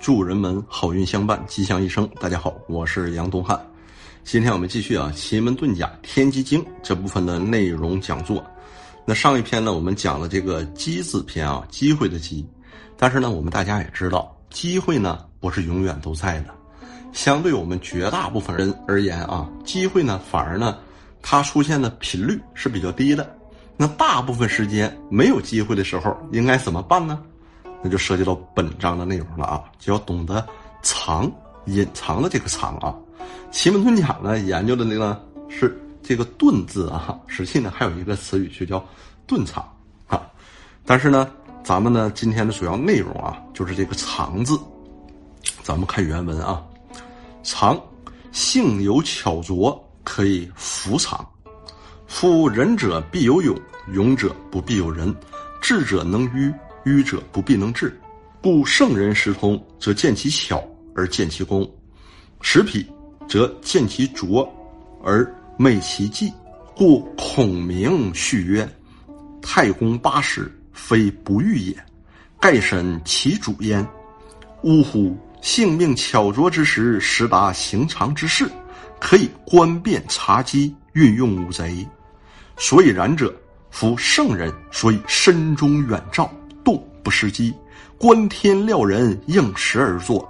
祝人们好运相伴，吉祥一生。大家好，我是杨东汉。今天我们继续啊《奇门遁甲天机经》这部分的内容讲座。那上一篇呢，我们讲了这个“机”字篇啊，机会的“机”。但是呢，我们大家也知道，机会呢不是永远都在的。相对我们绝大部分人而言啊，机会呢反而呢，它出现的频率是比较低的。那大部分时间没有机会的时候，应该怎么办呢？那就涉及到本章的内容了啊，就要懂得藏、隐藏的这个藏啊。奇门遁甲呢，研究的那个是这个遁字啊，实际呢还有一个词语就叫遁藏啊。但是呢，咱们呢今天的主要内容啊，就是这个藏字。咱们看原文啊，藏，性有巧拙，可以伏藏。夫仁者必有勇，勇者不必有仁，智者能愚。愚者不必能治，故圣人识通，则见其巧而见其功；识痞，则见其拙而昧其迹。故孔明续曰：“太公八十，非不遇也，盖审其主焉。”呜呼！性命巧拙之时，识达行常之事，可以观变察机，运用五贼。所以然者，夫圣人，所以身中远照。不失机，观天料人，应时而作。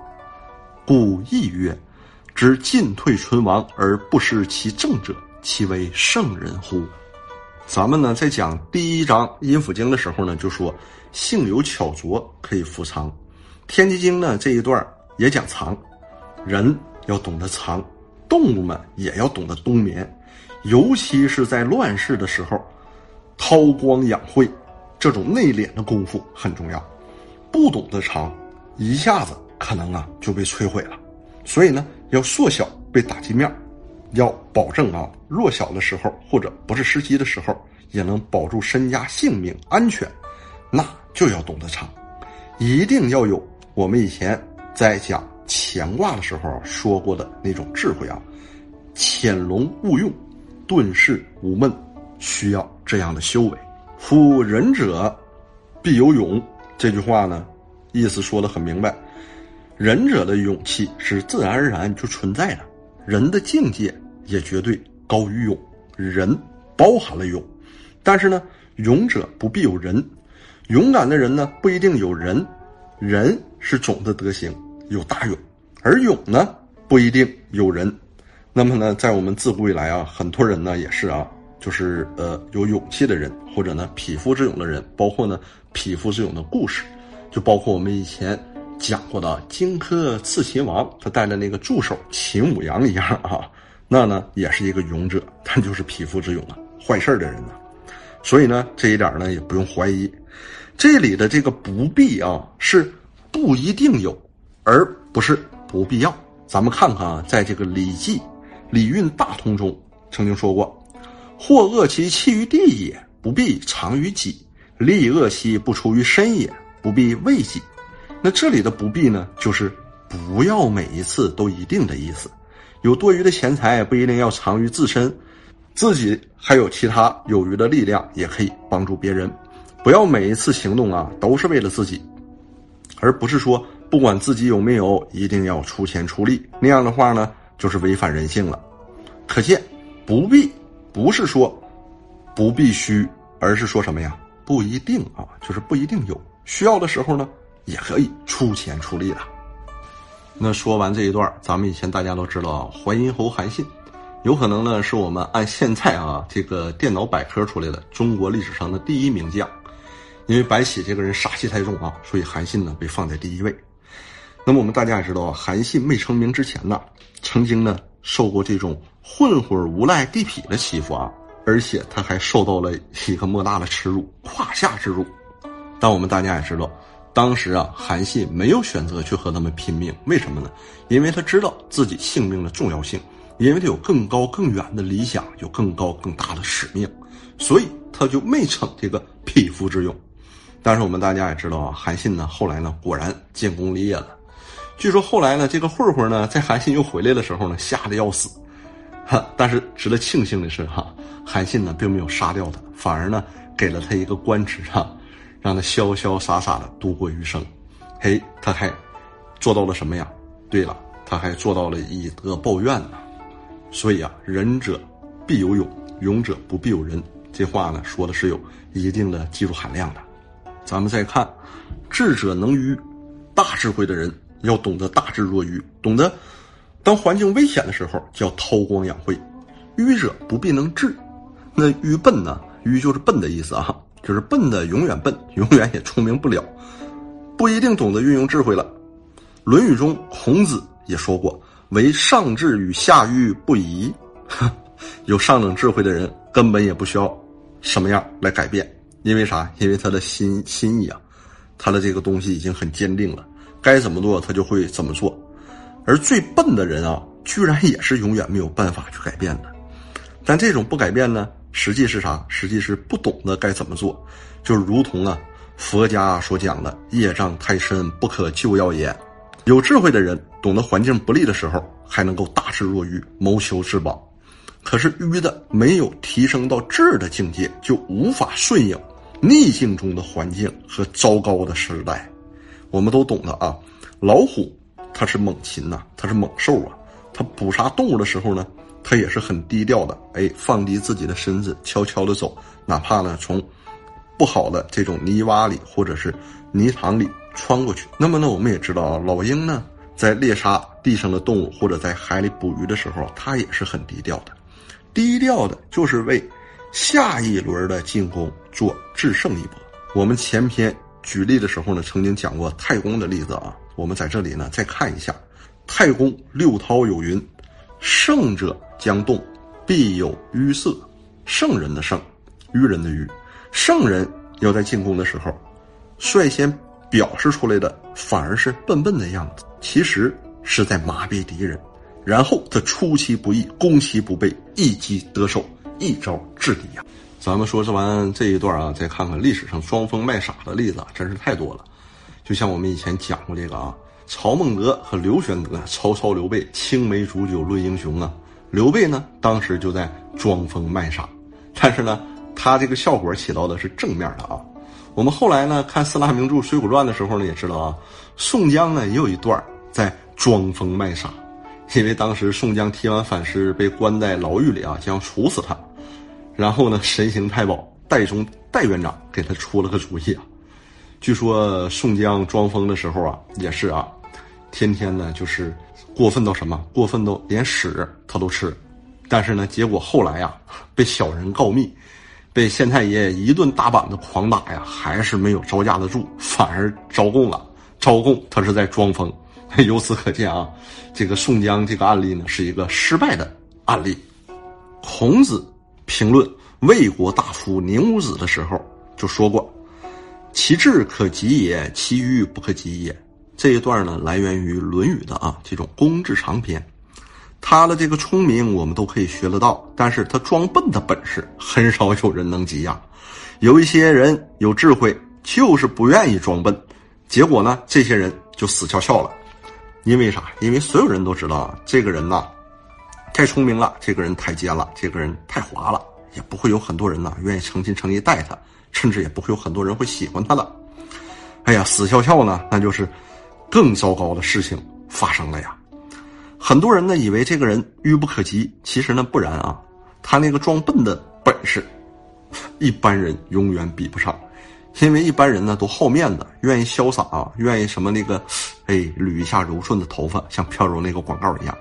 故亦曰：知进退存亡而不失其正者，其为圣人乎？咱们呢，在讲第一章《阴府经》的时候呢，就说性有巧拙，可以伏藏。《天机经》呢这一段也讲藏，人要懂得藏，动物们也要懂得冬眠，尤其是在乱世的时候，韬光养晦。这种内敛的功夫很重要，不懂得藏，一下子可能啊就被摧毁了。所以呢，要缩小被打击面，要保证啊弱小的时候或者不是时机的时候，也能保住身家性命安全，那就要懂得藏，一定要有我们以前在讲乾卦的时候说过的那种智慧啊，潜龙勿用，遁世无闷，需要这样的修为。夫仁者，必有勇。这句话呢，意思说的很明白。仁者的勇气是自然而然就存在的，人的境界也绝对高于勇。仁包含了勇，但是呢，勇者不必有仁。勇敢的人呢，不一定有仁。仁是种的德行，有大勇；而勇呢，不一定有仁。那么呢，在我们自古以来啊，很多人呢也是啊。就是呃有勇气的人，或者呢匹夫之勇的人，包括呢匹夫之勇的故事，就包括我们以前讲过的荆轲刺秦王，他带的那个助手秦舞阳一样啊，那呢也是一个勇者，他就是匹夫之勇啊，坏事的人呢。所以呢这一点呢也不用怀疑，这里的这个不必啊是不一定有，而不是不必要。咱们看看啊，在这个《礼记·礼运大通》中曾经说过。或恶其弃于地也，不必藏于己；利恶兮不出于身也，不必畏己。那这里的不必呢，就是不要每一次都一定的意思。有多余的钱财不一定要藏于自身，自己还有其他有余的力量也可以帮助别人。不要每一次行动啊都是为了自己，而不是说不管自己有没有一定要出钱出力。那样的话呢，就是违反人性了。可见不必。不是说不必须，而是说什么呀？不一定啊，就是不一定有需要的时候呢，也可以出钱出力的。那说完这一段，咱们以前大家都知道淮阴侯韩信，有可能呢是我们按现在啊这个电脑百科出来的中国历史上的第一名将。因为白起这个人杀气太重啊，所以韩信呢被放在第一位。那么我们大家也知道啊，韩信没成名之前呢，曾经呢受过这种。混混无赖地痞的欺负啊，而且他还受到了一个莫大的耻辱，胯下之辱。但我们大家也知道，当时啊，韩信没有选择去和他们拼命，为什么呢？因为他知道自己性命的重要性，因为他有更高更远的理想，有更高更大的使命，所以他就没逞这个匹夫之勇。但是我们大家也知道啊，韩信呢，后来呢，果然建功立业了。据说后来呢，这个混混呢，在韩信又回来的时候呢，吓得要死。哈但是值得庆幸的是，哈，韩信呢并没有杀掉他，反而呢给了他一个官职，哈，让他潇潇洒洒的度过余生。嘿，他还做到了什么呀？对了，他还做到了以德报怨呢。所以啊，仁者必有勇，勇者不必有仁。这话呢说的是有一定的技术含量的。咱们再看，智者能愚，大智慧的人要懂得大智若愚，懂得当环境危险的时候叫韬光养晦。愚者不必能智，那愚笨呢？愚就是笨的意思啊，就是笨的永远笨，永远也聪明不了，不一定懂得运用智慧了。《论语》中孔子也说过：“唯上智与下愚不移。”有上等智慧的人根本也不需要什么样来改变，因为啥？因为他的心心意啊，他的这个东西已经很坚定了，该怎么做他就会怎么做。而最笨的人啊，居然也是永远没有办法去改变的。但这种不改变呢？实际是啥？实际是不懂得该怎么做，就如同啊佛家所讲的“业障太深，不可救药也”。有智慧的人懂得环境不利的时候，还能够大智若愚，谋求自保；可是愚的没有提升到智的境界，就无法顺应逆境中的环境和糟糕的时代。我们都懂得啊，老虎它是猛禽呐，它是猛兽啊，它捕杀动物的时候呢。它也是很低调的，哎，放低自己的身子，悄悄的走，哪怕呢从不好的这种泥洼里或者是泥塘里穿过去。那么呢，我们也知道啊，老鹰呢在猎杀地上的动物或者在海里捕鱼的时候，它也是很低调的，低调的就是为下一轮的进攻做制胜一波。我们前篇举例的时候呢，曾经讲过太公的例子啊，我们在这里呢再看一下，太公六韬有云。圣者将动，必有淤色。圣人的圣，愚人的愚。圣人要在进攻的时候，率先表示出来的反而是笨笨的样子，其实是在麻痹敌人。然后他出其不意，攻其不备，一击得手，一招制敌呀。咱们说这完这一段啊，再看看历史上装疯卖傻的例子，真是太多了。就像我们以前讲过这个啊。曹孟德和刘玄德，曹操、刘备青梅煮酒论英雄啊。刘备呢，当时就在装疯卖傻，但是呢，他这个效果起到的是正面的啊。我们后来呢看四大名著《水浒传》的时候呢，也知道啊，宋江呢也有一段在装疯卖傻，因为当时宋江提完反诗被关在牢狱里啊，将处死他，然后呢，神行太保戴宗戴院长给他出了个主意啊。据说宋江装疯的时候啊，也是啊。天天呢，就是过分到什么？过分到连屎他都吃，但是呢，结果后来呀，被小人告密，被县太爷一顿大板子狂打呀，还是没有招架得住，反而招供了。招供他是在装疯，由此可见啊，这个宋江这个案例呢，是一个失败的案例。孔子评论魏国大夫宁武子的时候就说过：“其智可及也，其愚不可及也。”这一段呢，来源于《论语》的啊这种公冶长篇，他的这个聪明我们都可以学得到，但是他装笨的本事很少有人能及呀。有一些人有智慧，就是不愿意装笨，结果呢，这些人就死翘翘了。因为啥？因为所有人都知道，这个人呐，太聪明了，这个人太尖了，这个人太滑了，也不会有很多人呐愿意诚心诚意待他，甚至也不会有很多人会喜欢他的。哎呀，死翘翘呢，那就是。更糟糕的事情发生了呀！很多人呢以为这个人愚不可及，其实呢不然啊。他那个装笨的本事，一般人永远比不上。因为一般人呢都好面子，愿意潇洒啊，愿意什么那个，哎，捋一下柔顺的头发，像飘柔那个广告一样。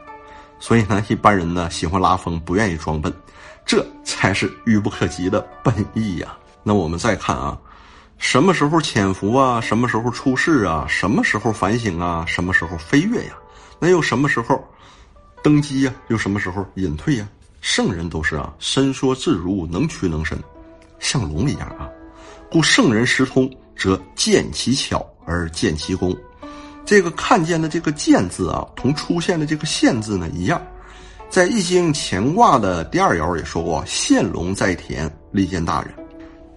所以呢，一般人呢喜欢拉风，不愿意装笨，这才是愚不可及的本意呀。那我们再看啊。什么时候潜伏啊？什么时候出世啊？什么时候反省啊？什么时候飞跃呀？那又什么时候登基呀？又什么时候隐退呀？圣人都是啊，伸缩自如，能屈能伸，像龙一样啊。故圣人识通，则见其巧而见其功。这个看见的这个“见”字啊，同出现的这个“现”字呢一样，在《易经》乾卦的第二爻也说过：“现龙在田，利见大人。”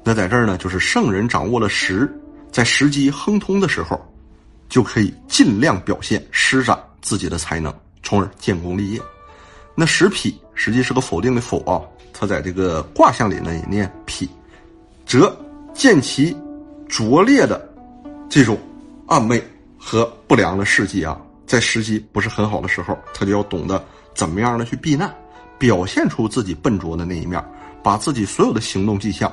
那在这儿呢，就是圣人掌握了时，在时机亨通的时候，就可以尽量表现施展自己的才能，从而建功立业。那时否实际是个否定的否啊，它在这个卦象里呢也念否，则见其拙劣的这种暗昧和不良的事迹啊，在时机不是很好的时候，他就要懂得怎么样的去避难，表现出自己笨拙的那一面，把自己所有的行动迹象、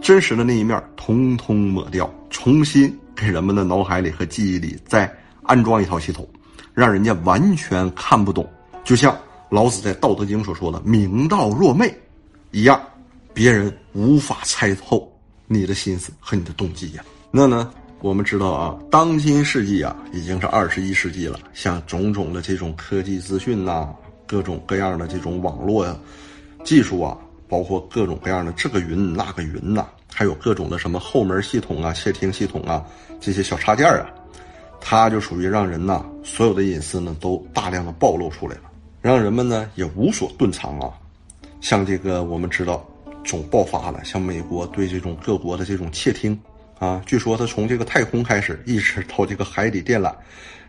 真实的那一面通通抹掉，重新给人们的脑海里和记忆里再安装一套系统，让人家完全看不懂。就像老子在《道德经》所说的“明道若昧”一样，别人无法猜透你的心思和你的动机呀。那呢？我们知道啊，当今世纪啊，已经是二十一世纪了。像种种的这种科技资讯呐，各种各样的这种网络呀技术啊，包括各种各样的这个云那个云呐，还有各种的什么后门系统啊、窃听系统啊，这些小插件啊，它就属于让人呐，所有的隐私呢都大量的暴露出来了，让人们呢也无所遁藏啊。像这个我们知道，总爆发了，像美国对这种各国的这种窃听。啊，据说他从这个太空开始，一直到这个海底电缆，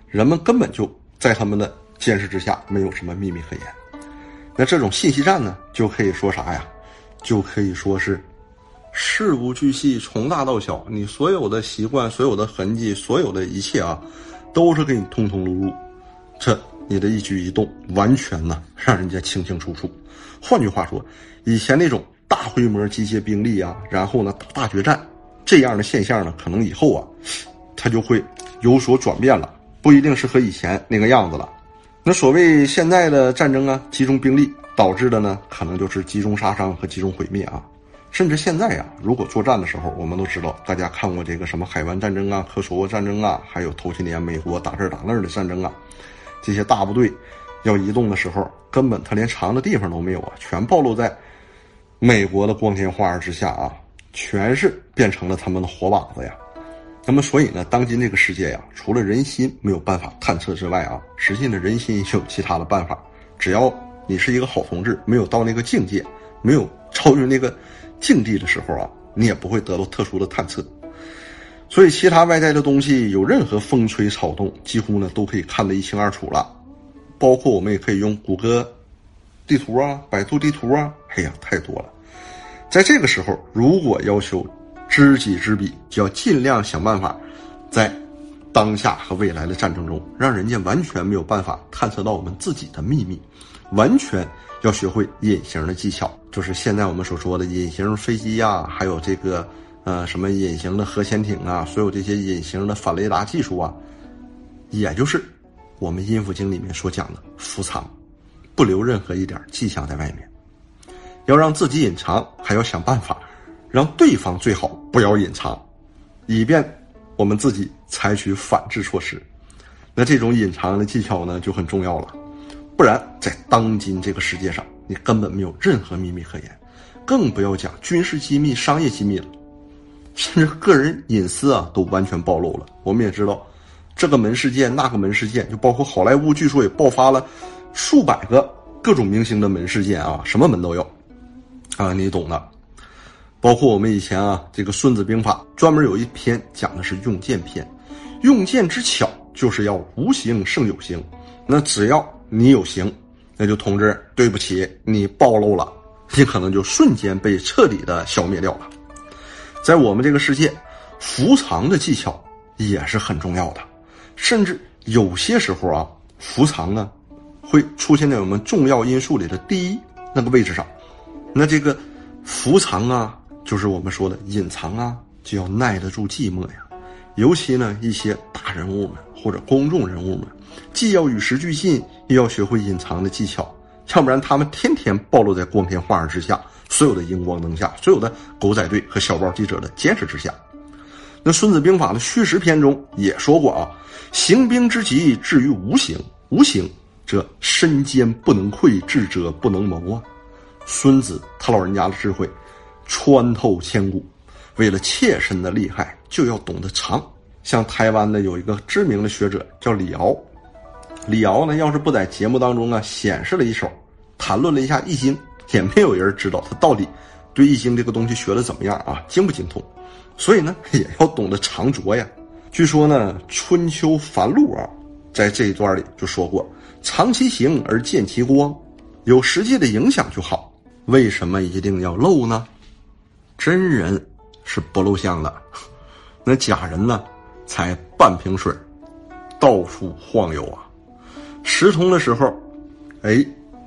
人们根本就在他们的监视之下，没有什么秘密可言。那这种信息战呢，就可以说啥呀？就可以说是事无巨细，从大到小，你所有的习惯、所有的痕迹、所有的一切啊，都是给你通通录入。这你的一举一动，完全呢让人家清清楚楚。换句话说，以前那种大规模集结兵力啊，然后呢打大决战。这样的现象呢，可能以后啊，它就会有所转变了，不一定是和以前那个样子了。那所谓现在的战争啊，集中兵力导致的呢，可能就是集中杀伤和集中毁灭啊。甚至现在呀，如果作战的时候，我们都知道，大家看过这个什么海湾战争啊、科索沃战争啊，还有头些年美国打这打那的战争啊，这些大部队要移动的时候，根本他连藏的地方都没有啊，全暴露在美国的光天化日之下啊。全是变成了他们的活靶子呀，那么所以呢，当今这个世界呀，除了人心没有办法探测之外啊，实际呢，人心也有其他的办法。只要你是一个好同志，没有到那个境界，没有超越那个境地的时候啊，你也不会得到特殊的探测。所以，其他外在的东西有任何风吹草动，几乎呢都可以看得一清二楚了。包括我们也可以用谷歌地图啊、百度地图啊，哎呀，太多了。在这个时候，如果要求知己知彼，就要尽量想办法，在当下和未来的战争中，让人家完全没有办法探测到我们自己的秘密，完全要学会隐形的技巧，就是现在我们所说的隐形飞机呀，还有这个呃什么隐形的核潜艇啊，所有这些隐形的反雷达技术啊，也就是我们阴符经里面所讲的伏藏，不留任何一点迹象在外面。要让自己隐藏，还要想办法让对方最好不要隐藏，以便我们自己采取反制措施。那这种隐藏的技巧呢，就很重要了。不然，在当今这个世界上，你根本没有任何秘密可言，更不要讲军事机密、商业机密了，甚至个人隐私啊，都完全暴露了。我们也知道，这个门事件、那个门事件，就包括好莱坞，据说也爆发了数百个各种明星的门事件啊，什么门都有。啊，你懂的，包括我们以前啊，这个《孙子兵法》专门有一篇讲的是用剑篇，用剑之巧就是要无形胜有形。那只要你有形，那就同志，对不起，你暴露了，你可能就瞬间被彻底的消灭掉了。在我们这个世界，伏藏的技巧也是很重要的，甚至有些时候啊，伏藏呢，会出现在我们重要因素里的第一那个位置上。那这个伏藏啊，就是我们说的隐藏啊，就要耐得住寂寞呀。尤其呢，一些大人物们或者公众人物们，既要与时俱进，又要学会隐藏的技巧，要不然他们天天暴露在光天化日之下，所有的荧光灯下，所有的狗仔队和小报记者的监视之下。那《孙子兵法》的虚实篇中也说过啊：“行兵之极，至于无形，无形则身坚不能溃，智者不能谋啊。”孙子他老人家的智慧穿透千古，为了切身的利害，就要懂得藏。像台湾的有一个知名的学者叫李敖，李敖呢，要是不在节目当中啊显示了一手，谈论了一下《易经》，也没有人知道他到底对《易经》这个东西学的怎么样啊，精不精通。所以呢，也要懂得藏拙呀。据说呢，《春秋繁露》啊，在这一段里就说过：“藏其形而见其光，有实际的影响就好。”为什么一定要露呢？真人是不露相的，那假人呢，才半瓶水到处晃悠啊。时通的时候，哎，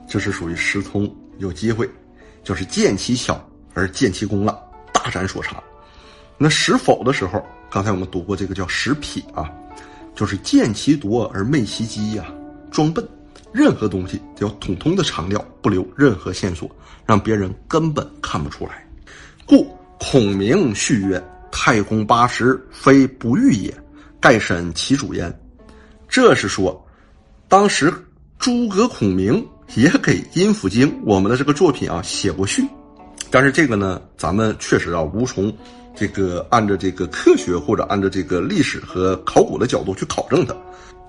这是属于时通有机会，就是见其巧而见其功了，大展所长。那时否的时候，刚才我们读过这个叫时痞啊，就是见其夺而昧其机呀，装笨。任何东西都要统统的藏掉，不留任何线索，让别人根本看不出来。故孔明续曰：“太公八十，非不遇也，盖审其主焉。”这是说，当时诸葛孔明也给《阴府经》我们的这个作品啊写过序，但是这个呢，咱们确实啊无从这个按照这个科学或者按照这个历史和考古的角度去考证它。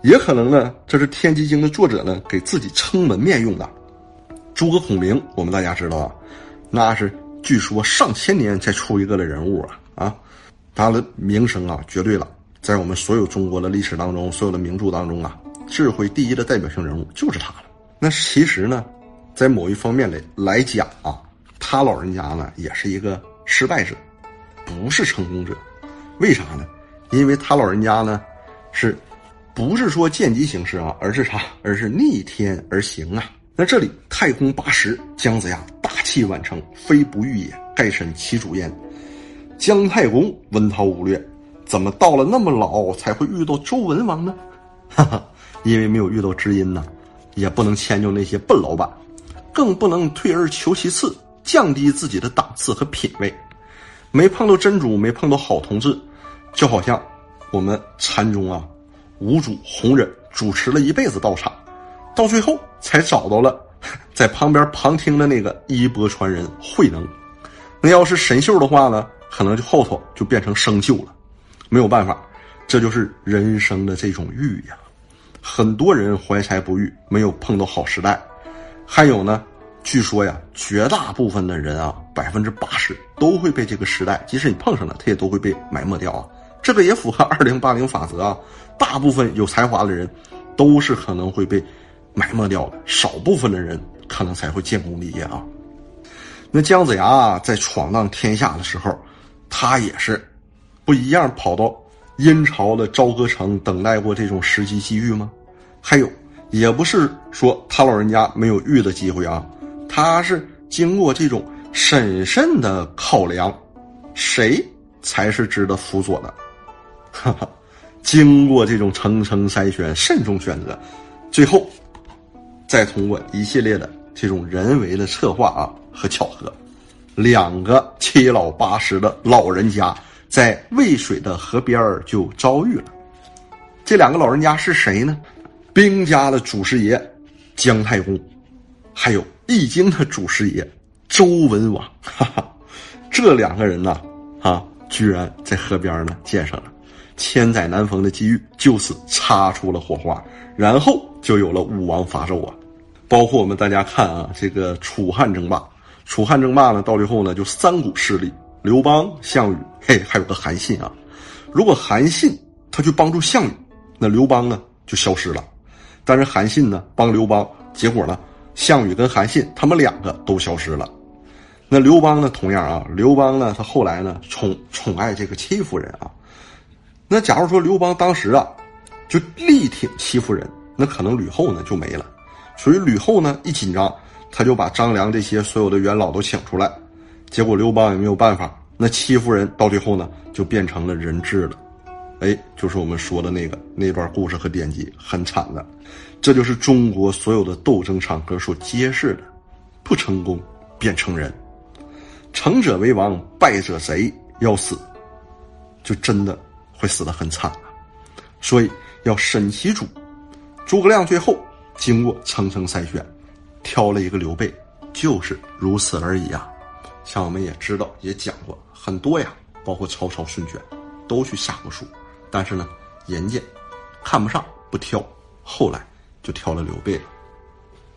也可能呢，这是《天机经》的作者呢给自己撑门面用的。诸葛孔明，我们大家知道啊，那是据说上千年才出一个的人物啊啊，他的名声啊绝对了，在我们所有中国的历史当中，所有的名著当中啊，智慧第一的代表性人物就是他了。那其实呢，在某一方面来来讲啊，他老人家呢也是一个失败者，不是成功者。为啥呢？因为他老人家呢是。不是说见机行事啊，而是啥？而是逆天而行啊！那这里太公八十，姜子牙大器晚成，非不遇也，盖审其主焉。姜太公文韬武略，怎么到了那么老才会遇到周文王呢？哈哈，因为没有遇到知音呢，也不能迁就那些笨老板，更不能退而求其次，降低自己的档次和品位。没碰到真主，没碰到好同志，就好像我们禅宗啊。五祖弘忍主持了一辈子道场，到最后才找到了在旁边旁听的那个衣钵传人慧能。那要是神秀的话呢，可能就后头就变成生锈了。没有办法，这就是人生的这种遇呀。很多人怀才不遇，没有碰到好时代。还有呢，据说呀，绝大部分的人啊，百分之八十都会被这个时代，即使你碰上了，他也都会被埋没掉啊。这个也符合二零八零法则啊。大部分有才华的人，都是可能会被埋没掉的，少部分的人可能才会建功立业啊。那姜子牙在闯荡天下的时候，他也是不一样，跑到殷朝的朝歌城等待过这种时机机遇吗？还有，也不是说他老人家没有遇的机会啊，他是经过这种审慎的考量，谁才是值得辅佐的？哈哈。经过这种层层筛选、慎重选择，最后再通过一系列的这种人为的策划啊和巧合，两个七老八十的老人家在渭水的河边就遭遇了。这两个老人家是谁呢？兵家的祖师爷姜太公，还有易经的祖师爷周文王。哈哈，这两个人呢，啊，居然在河边呢见上了。千载难逢的机遇就此擦出了火花，然后就有了武王伐纣啊。包括我们大家看啊，这个楚汉争霸，楚汉争霸呢，到最后呢就三股势力：刘邦、项羽，嘿，还有个韩信啊。如果韩信他去帮助项羽，那刘邦呢就消失了；但是韩信呢帮刘邦，结果呢项羽跟韩信他们两个都消失了。那刘邦呢同样啊，刘邦呢他后来呢宠宠爱这个戚夫人啊。那假如说刘邦当时啊，就力挺戚夫人，那可能吕后呢就没了。所以吕后呢一紧张，他就把张良这些所有的元老都请出来，结果刘邦也没有办法，那欺负人到最后呢就变成了人质了。哎，就是我们说的那个那段故事和典籍，很惨的。这就是中国所有的斗争场合所揭示的：不成功便成人，成者为王，败者贼。要死，就真的。会死得很惨啊，所以要审其主。诸葛亮最后经过层层筛选，挑了一个刘备，就是如此而已啊。像我们也知道，也讲过很多呀，包括曹操、孙权，都去下过书，但是呢，人家看不上，不挑，后来就挑了刘备了。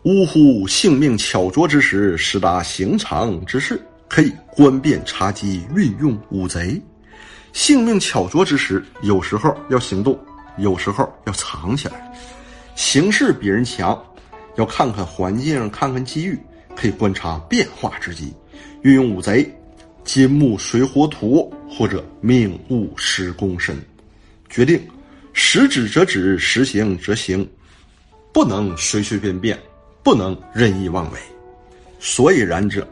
呜呼，性命巧拙之时，实达行常之事，可以观变察机，运用五贼。性命巧拙之时，有时候要行动，有时候要藏起来。形势比人强，要看看环境，看看机遇，可以观察变化之机，运用五贼：金木水火土，或者命物时宫身，决定时止则止，实行则行，不能随随便便，不能任意妄为。所以然者，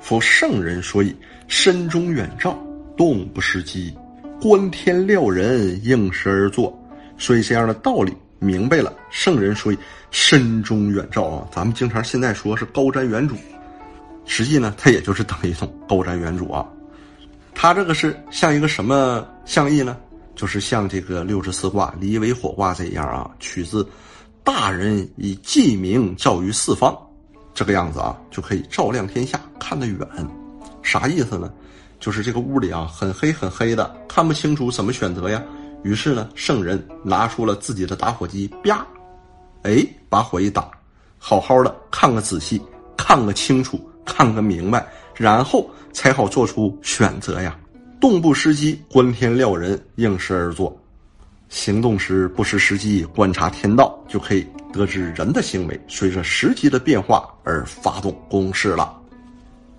夫圣人所以身中远照，动不失机，观天料人，应时而作。所以这样的道理明白了，圣人所以身中远照啊。咱们经常现在说是高瞻远瞩，实际呢，它也就是等一种高瞻远瞩啊。它这个是像一个什么象意呢？就是像这个六十四卦离为火卦这样啊，取自大人以记名照于四方，这个样子啊，就可以照亮天下，看得远。啥意思呢？就是这个屋里啊，很黑很黑的，看不清楚怎么选择呀。于是呢，圣人拿出了自己的打火机，啪，哎，把火一打，好好的看个仔细，看个清楚，看个明白，然后才好做出选择呀。动不失机，观天料人，应时而作；行动时不失时机，观察天道，就可以得知人的行为随着时机的变化而发动攻势了。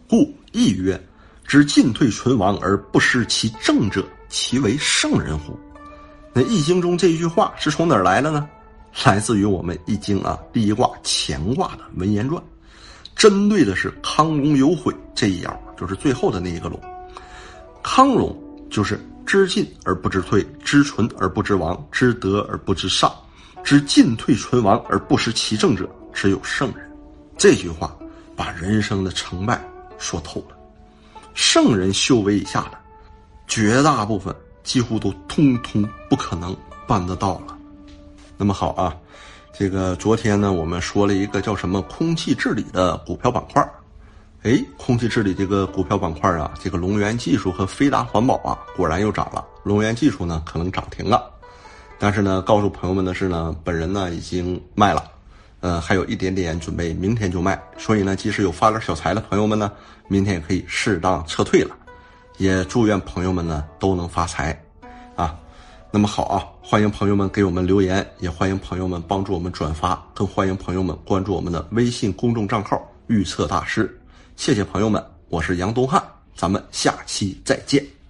故亦曰：知进退存亡而不失其正者，其为圣人乎？那《易经》中这一句话是从哪儿来的呢？来自于我们《易经》啊第一卦乾卦的文言传，针对的是康龙有悔这一爻，就是最后的那一个龙。康龙就是知进而不知退，知存而不知亡，知得而不知上，知进退存亡而不失其正者，只有圣人。这句话把人生的成败说透了。圣人修为以下的，绝大部分几乎都通通不可能办得到了。那么好啊，这个昨天呢，我们说了一个叫什么“空气治理”的股票板块。哎，空气治理这个股票板块啊，这个龙源技术和飞达环保啊，果然又涨了。龙源技术呢，可能涨停了，但是呢，告诉朋友们的是呢，本人呢已经卖了，呃，还有一点点准备明天就卖。所以呢，即使有发点小财的朋友们呢，明天也可以适当撤退了。也祝愿朋友们呢都能发财，啊，那么好啊，欢迎朋友们给我们留言，也欢迎朋友们帮助我们转发，更欢迎朋友们关注我们的微信公众账号“预测大师”。谢谢朋友们，我是杨东汉，咱们下期再见。